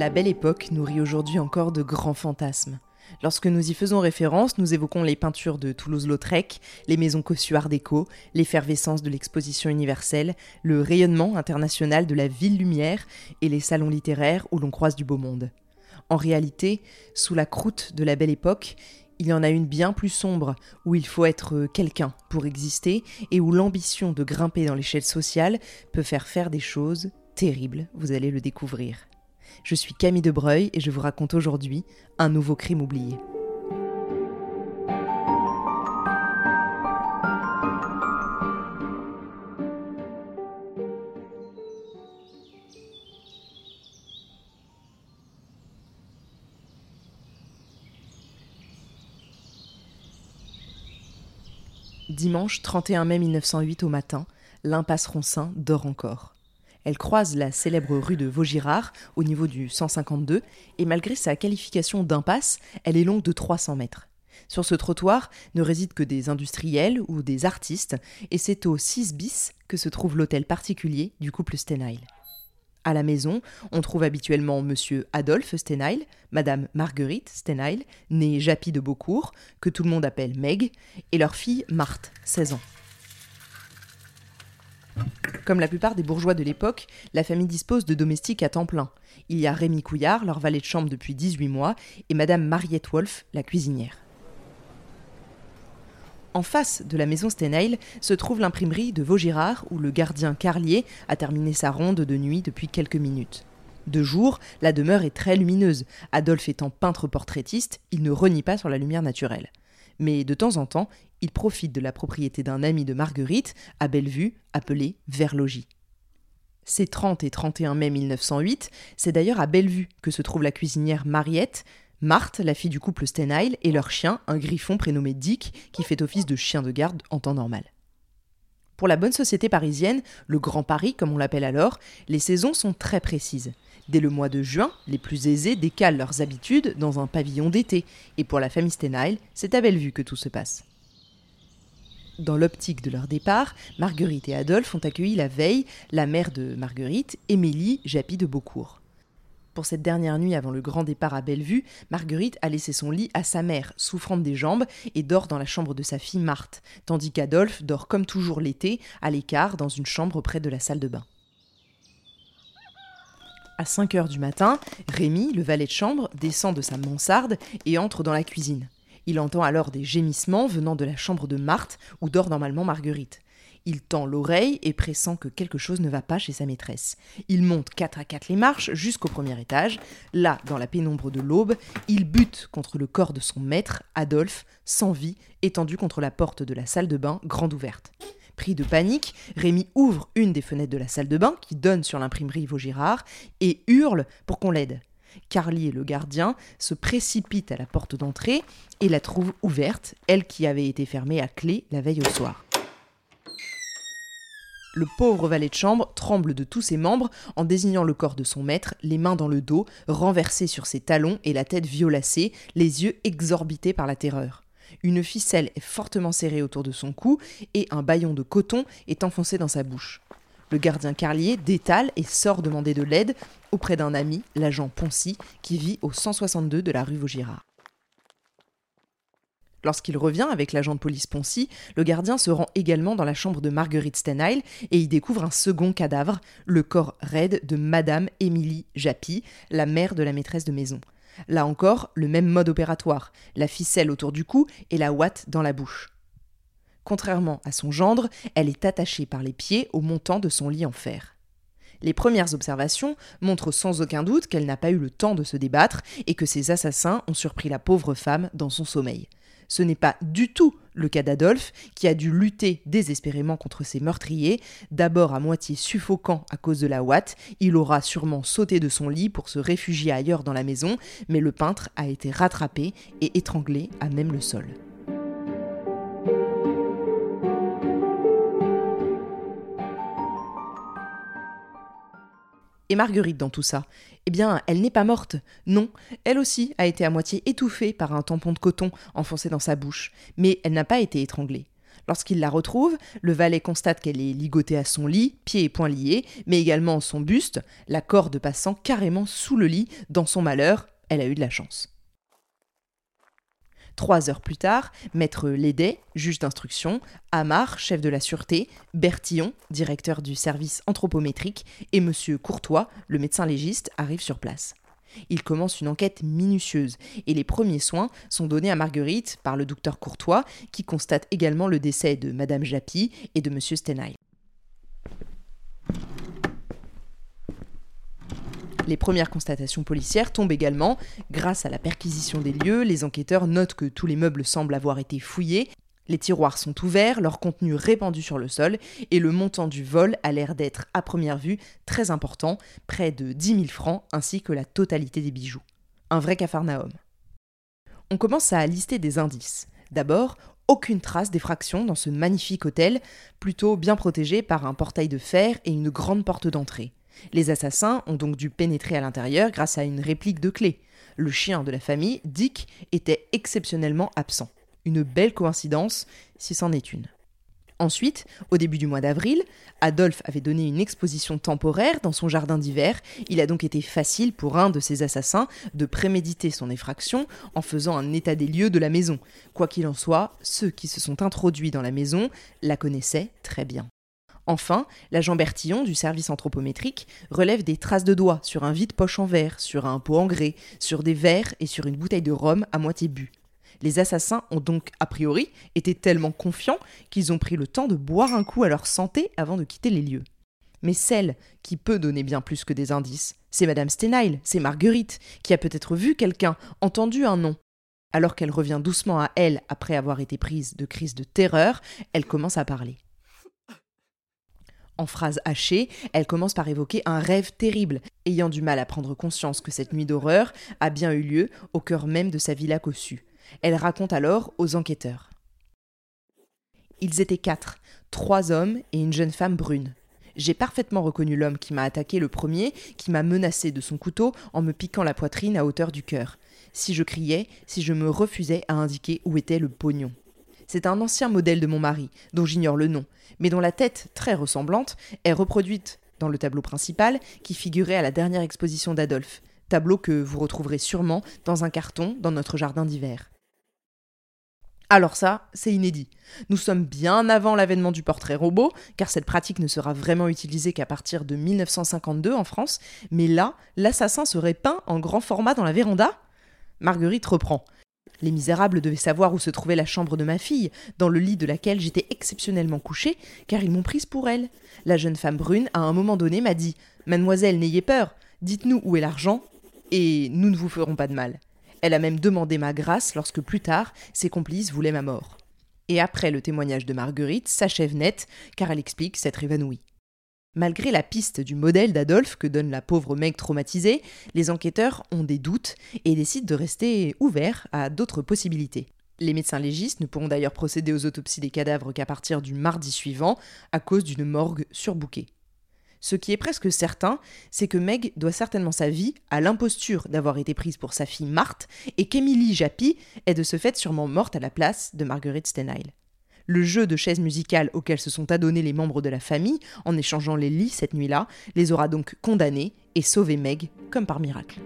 La belle époque nourrit aujourd'hui encore de grands fantasmes. Lorsque nous y faisons référence, nous évoquons les peintures de Toulouse-Lautrec, les maisons cossues art déco, l'effervescence de l'exposition universelle, le rayonnement international de la ville lumière et les salons littéraires où l'on croise du beau monde. En réalité, sous la croûte de la belle époque, il y en a une bien plus sombre, où il faut être quelqu'un pour exister et où l'ambition de grimper dans l'échelle sociale peut faire faire des choses terribles, vous allez le découvrir. Je suis Camille Debreuil et je vous raconte aujourd'hui un nouveau crime oublié. Dimanche 31 mai 1908 au matin, l'impasse Roncin dort encore. Elle croise la célèbre rue de Vaugirard au niveau du 152 et malgré sa qualification d'impasse, elle est longue de 300 mètres. Sur ce trottoir ne résident que des industriels ou des artistes et c'est au 6 bis que se trouve l'hôtel particulier du couple Stenheil. À la maison, on trouve habituellement monsieur Adolphe Stenheil, madame Marguerite Stenheil, née Japy de Beaucourt, que tout le monde appelle Meg, et leur fille Marthe, 16 ans. Comme la plupart des bourgeois de l'époque, la famille dispose de domestiques à temps plein. Il y a Rémi Couillard, leur valet de chambre depuis 18 mois, et madame Mariette Wolf, la cuisinière. En face de la maison Stenheil se trouve l'imprimerie de Vaugirard où le gardien Carlier a terminé sa ronde de nuit depuis quelques minutes. De jour, la demeure est très lumineuse. Adolphe étant peintre portraitiste, il ne renie pas sur la lumière naturelle. Mais de temps en temps, il profite de la propriété d'un ami de Marguerite, à Bellevue, appelé Verlogis. C'est 30 et 31 mai 1908, c'est d'ailleurs à Bellevue que se trouve la cuisinière Mariette, Marthe, la fille du couple Stenheil, et leur chien, un griffon prénommé Dick, qui fait office de chien de garde en temps normal. Pour la bonne société parisienne, le Grand Paris comme on l'appelle alors, les saisons sont très précises. Dès le mois de juin, les plus aisés décalent leurs habitudes dans un pavillon d'été, et pour la famille Stenheil, c'est à Bellevue que tout se passe. Dans l'optique de leur départ, Marguerite et Adolphe ont accueilli la veille la mère de Marguerite, Émilie Japy de Beaucourt. Pour cette dernière nuit avant le grand départ à Bellevue, Marguerite a laissé son lit à sa mère, souffrante des jambes, et dort dans la chambre de sa fille Marthe, tandis qu'Adolphe dort comme toujours l'été, à l'écart, dans une chambre près de la salle de bain. À 5 heures du matin, Rémi, le valet de chambre, descend de sa mansarde et entre dans la cuisine. Il entend alors des gémissements venant de la chambre de Marthe, où dort normalement Marguerite. Il tend l'oreille et pressent que quelque chose ne va pas chez sa maîtresse. Il monte quatre à quatre les marches jusqu'au premier étage. Là, dans la pénombre de l'aube, il bute contre le corps de son maître, Adolphe, sans vie, étendu contre la porte de la salle de bain, grande ouverte. Pris de panique, Rémi ouvre une des fenêtres de la salle de bain qui donne sur l'imprimerie Vaugirard et hurle pour qu'on l'aide. Carlier, le gardien, se précipite à la porte d'entrée et la trouve ouverte, elle qui avait été fermée à clé la veille au soir. Le pauvre valet de chambre tremble de tous ses membres en désignant le corps de son maître, les mains dans le dos, renversé sur ses talons et la tête violacée, les yeux exorbités par la terreur. Une ficelle est fortement serrée autour de son cou et un baillon de coton est enfoncé dans sa bouche. Le gardien Carlier détale et sort demander de l'aide auprès d'un ami, l'agent Poncy, qui vit au 162 de la rue Vaugirard. Lorsqu'il revient avec l'agent de police Poncy, le gardien se rend également dans la chambre de Marguerite Stenheil et y découvre un second cadavre, le corps raide de Madame Émilie Japy, la mère de la maîtresse de maison. Là encore, le même mode opératoire, la ficelle autour du cou et la ouate dans la bouche. Contrairement à son gendre, elle est attachée par les pieds au montant de son lit en fer. Les premières observations montrent sans aucun doute qu'elle n'a pas eu le temps de se débattre et que ses assassins ont surpris la pauvre femme dans son sommeil. Ce n'est pas du tout le cas d'Adolphe, qui a dû lutter désespérément contre ses meurtriers, d'abord à moitié suffocant à cause de la ouate, il aura sûrement sauté de son lit pour se réfugier ailleurs dans la maison, mais le peintre a été rattrapé et étranglé à même le sol. Et Marguerite dans tout ça Eh bien, elle n'est pas morte. Non, elle aussi a été à moitié étouffée par un tampon de coton enfoncé dans sa bouche, mais elle n'a pas été étranglée. Lorsqu'il la retrouve, le valet constate qu'elle est ligotée à son lit, pieds et poings liés, mais également son buste, la corde passant carrément sous le lit. Dans son malheur, elle a eu de la chance. Trois heures plus tard, maître Lédet, juge d'instruction, Amar, chef de la sûreté, Bertillon, directeur du service anthropométrique, et monsieur Courtois, le médecin légiste, arrivent sur place. Il commence une enquête minutieuse et les premiers soins sont donnés à Marguerite par le docteur Courtois qui constate également le décès de madame Japy et de monsieur Stenay. Les premières constatations policières tombent également. Grâce à la perquisition des lieux, les enquêteurs notent que tous les meubles semblent avoir été fouillés les tiroirs sont ouverts, leur contenu répandu sur le sol, et le montant du vol a l'air d'être, à première vue, très important, près de 10 000 francs, ainsi que la totalité des bijoux. Un vrai cafarnaum. On commence à lister des indices. D'abord, aucune trace d'effraction dans ce magnifique hôtel, plutôt bien protégé par un portail de fer et une grande porte d'entrée. Les assassins ont donc dû pénétrer à l'intérieur grâce à une réplique de clé. Le chien de la famille, Dick, était exceptionnellement absent. Une belle coïncidence, si c'en est une. Ensuite, au début du mois d'avril, Adolphe avait donné une exposition temporaire dans son jardin d'hiver. Il a donc été facile pour un de ses assassins de préméditer son effraction en faisant un état des lieux de la maison. Quoi qu'il en soit, ceux qui se sont introduits dans la maison la connaissaient très bien. Enfin, l'agent Bertillon du service anthropométrique relève des traces de doigts sur un vide poche en verre, sur un pot en grès, sur des verres et sur une bouteille de rhum à moitié bu. Les assassins ont donc, a priori, été tellement confiants qu'ils ont pris le temps de boire un coup à leur santé avant de quitter les lieux. Mais celle qui peut donner bien plus que des indices, c'est Madame Stenheil, c'est Marguerite, qui a peut-être vu quelqu'un, entendu un nom. Alors qu'elle revient doucement à elle après avoir été prise de crise de terreur, elle commence à parler. En phrase hachée, elle commence par évoquer un rêve terrible, ayant du mal à prendre conscience que cette nuit d'horreur a bien eu lieu au cœur même de sa villa cossue. Elle raconte alors aux enquêteurs. Ils étaient quatre, trois hommes et une jeune femme brune. J'ai parfaitement reconnu l'homme qui m'a attaqué le premier, qui m'a menacé de son couteau en me piquant la poitrine à hauteur du cœur. Si je criais, si je me refusais à indiquer où était le pognon. C'est un ancien modèle de mon mari, dont j'ignore le nom, mais dont la tête, très ressemblante, est reproduite dans le tableau principal qui figurait à la dernière exposition d'Adolphe, tableau que vous retrouverez sûrement dans un carton dans notre jardin d'hiver. Alors ça, c'est inédit. Nous sommes bien avant l'avènement du portrait robot, car cette pratique ne sera vraiment utilisée qu'à partir de 1952 en France, mais là, l'assassin serait peint en grand format dans la véranda? Marguerite reprend. Les misérables devaient savoir où se trouvait la chambre de ma fille, dans le lit de laquelle j'étais exceptionnellement couchée, car ils m'ont prise pour elle. La jeune femme brune, à un moment donné, m'a dit Mademoiselle, n'ayez peur, dites-nous où est l'argent, et nous ne vous ferons pas de mal. Elle a même demandé ma grâce lorsque plus tard, ses complices voulaient ma mort. Et après le témoignage de Marguerite s'achève net, car elle explique s'être évanouie. Malgré la piste du modèle d'Adolphe que donne la pauvre Meg traumatisée, les enquêteurs ont des doutes et décident de rester ouverts à d'autres possibilités. Les médecins légistes ne pourront d'ailleurs procéder aux autopsies des cadavres qu'à partir du mardi suivant, à cause d'une morgue surbookée. Ce qui est presque certain, c'est que Meg doit certainement sa vie à l'imposture d'avoir été prise pour sa fille Marthe et qu'Emily Japy est de ce fait sûrement morte à la place de Marguerite Stenheil. Le jeu de chaises musicales auquel se sont adonnés les membres de la famille en échangeant les lits cette nuit-là les aura donc condamnés et sauvé Meg comme par miracle.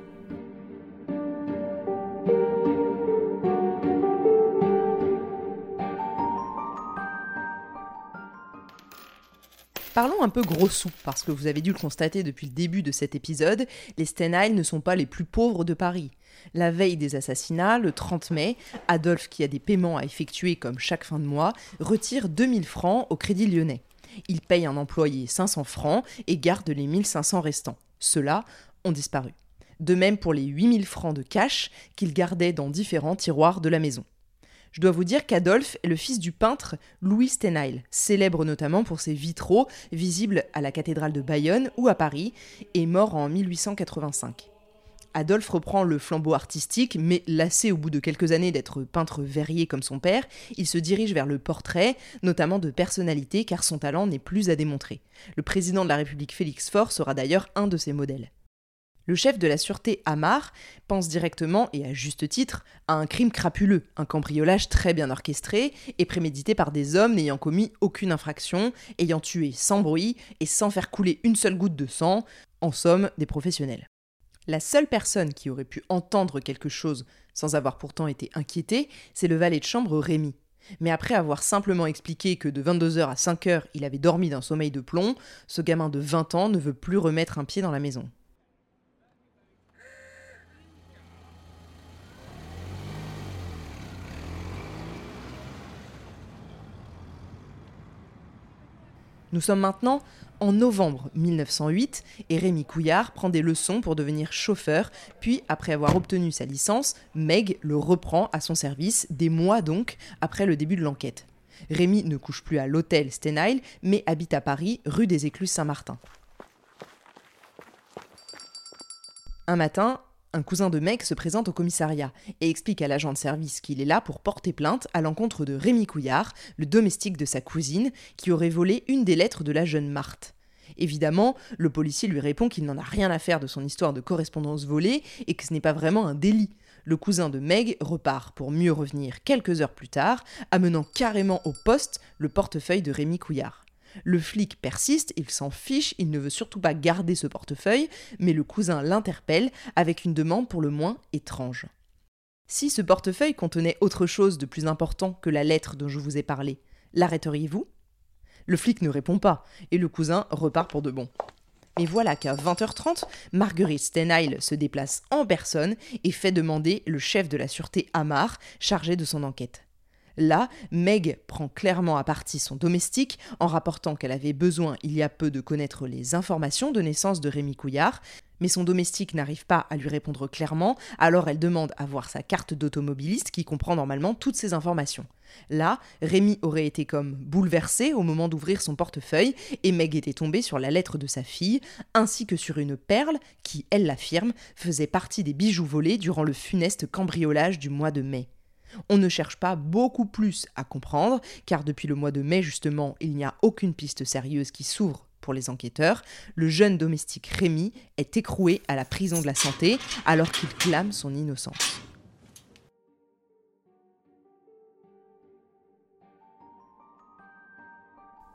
Parlons un peu gros sous, parce que vous avez dû le constater depuis le début de cet épisode, les Stenheil ne sont pas les plus pauvres de Paris. La veille des assassinats, le 30 mai, Adolphe, qui a des paiements à effectuer comme chaque fin de mois, retire 2000 francs au Crédit Lyonnais. Il paye un employé 500 francs et garde les 1500 restants. Ceux-là ont disparu. De même pour les 8000 francs de cash qu'il gardait dans différents tiroirs de la maison. Je dois vous dire qu'Adolphe est le fils du peintre Louis Stenheil, célèbre notamment pour ses vitraux visibles à la cathédrale de Bayonne ou à Paris, et mort en 1885. Adolphe reprend le flambeau artistique, mais lassé au bout de quelques années d'être peintre verrier comme son père, il se dirige vers le portrait, notamment de personnalités, car son talent n'est plus à démontrer. Le président de la République Félix Faure sera d'ailleurs un de ses modèles. Le chef de la sûreté Amar pense directement, et à juste titre, à un crime crapuleux, un cambriolage très bien orchestré et prémédité par des hommes n'ayant commis aucune infraction, ayant tué sans bruit et sans faire couler une seule goutte de sang, en somme des professionnels. La seule personne qui aurait pu entendre quelque chose sans avoir pourtant été inquiété, c'est le valet de chambre Rémi. Mais après avoir simplement expliqué que de 22h à 5h il avait dormi d'un sommeil de plomb, ce gamin de 20 ans ne veut plus remettre un pied dans la maison. Nous sommes maintenant en novembre 1908 et Rémi Couillard prend des leçons pour devenir chauffeur, puis après avoir obtenu sa licence, Meg le reprend à son service, des mois donc après le début de l'enquête. Rémi ne couche plus à l'hôtel Stenheil, mais habite à Paris, rue des Écluses Saint-Martin. Un matin, un cousin de Meg se présente au commissariat et explique à l'agent de service qu'il est là pour porter plainte à l'encontre de Rémi Couillard, le domestique de sa cousine, qui aurait volé une des lettres de la jeune Marthe. Évidemment, le policier lui répond qu'il n'en a rien à faire de son histoire de correspondance volée et que ce n'est pas vraiment un délit. Le cousin de Meg repart pour mieux revenir quelques heures plus tard, amenant carrément au poste le portefeuille de Rémi Couillard. Le flic persiste, il s'en fiche, il ne veut surtout pas garder ce portefeuille, mais le cousin l'interpelle avec une demande pour le moins étrange. Si ce portefeuille contenait autre chose de plus important que la lettre dont je vous ai parlé, l'arrêteriez-vous? Le flic ne répond pas, et le cousin repart pour de bon. Mais voilà qu'à 20h30, Marguerite Stenheil se déplace en personne et fait demander le chef de la sûreté Amar, chargé de son enquête. Là, Meg prend clairement à partie son domestique en rapportant qu'elle avait besoin il y a peu de connaître les informations de naissance de Rémi Couillard, mais son domestique n'arrive pas à lui répondre clairement, alors elle demande à voir sa carte d'automobiliste qui comprend normalement toutes ces informations. Là, Rémi aurait été comme bouleversé au moment d'ouvrir son portefeuille et Meg était tombée sur la lettre de sa fille, ainsi que sur une perle qui, elle l'affirme, faisait partie des bijoux volés durant le funeste cambriolage du mois de mai. On ne cherche pas beaucoup plus à comprendre, car depuis le mois de mai justement, il n'y a aucune piste sérieuse qui s'ouvre pour les enquêteurs. Le jeune domestique Rémi est écroué à la prison de la santé alors qu'il clame son innocence.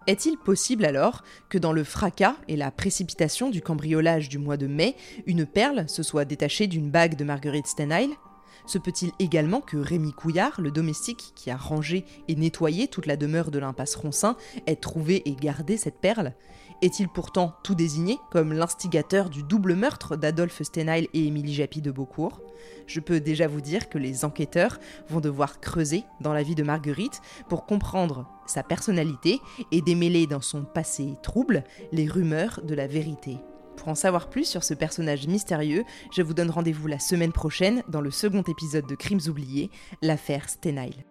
Est-il possible alors que dans le fracas et la précipitation du cambriolage du mois de mai, une perle se soit détachée d'une bague de Marguerite Stenheil se peut-il également que Rémi Couillard, le domestique qui a rangé et nettoyé toute la demeure de l'impasse Roncin, ait trouvé et gardé cette perle? Est-il pourtant tout désigné comme l'instigateur du double meurtre d'Adolphe Stenheil et Émilie Japy de Beaucourt? Je peux déjà vous dire que les enquêteurs vont devoir creuser dans la vie de Marguerite pour comprendre sa personnalité et démêler dans son passé trouble les rumeurs de la vérité. Pour en savoir plus sur ce personnage mystérieux, je vous donne rendez-vous la semaine prochaine dans le second épisode de Crimes oubliés, l'affaire Stenheil.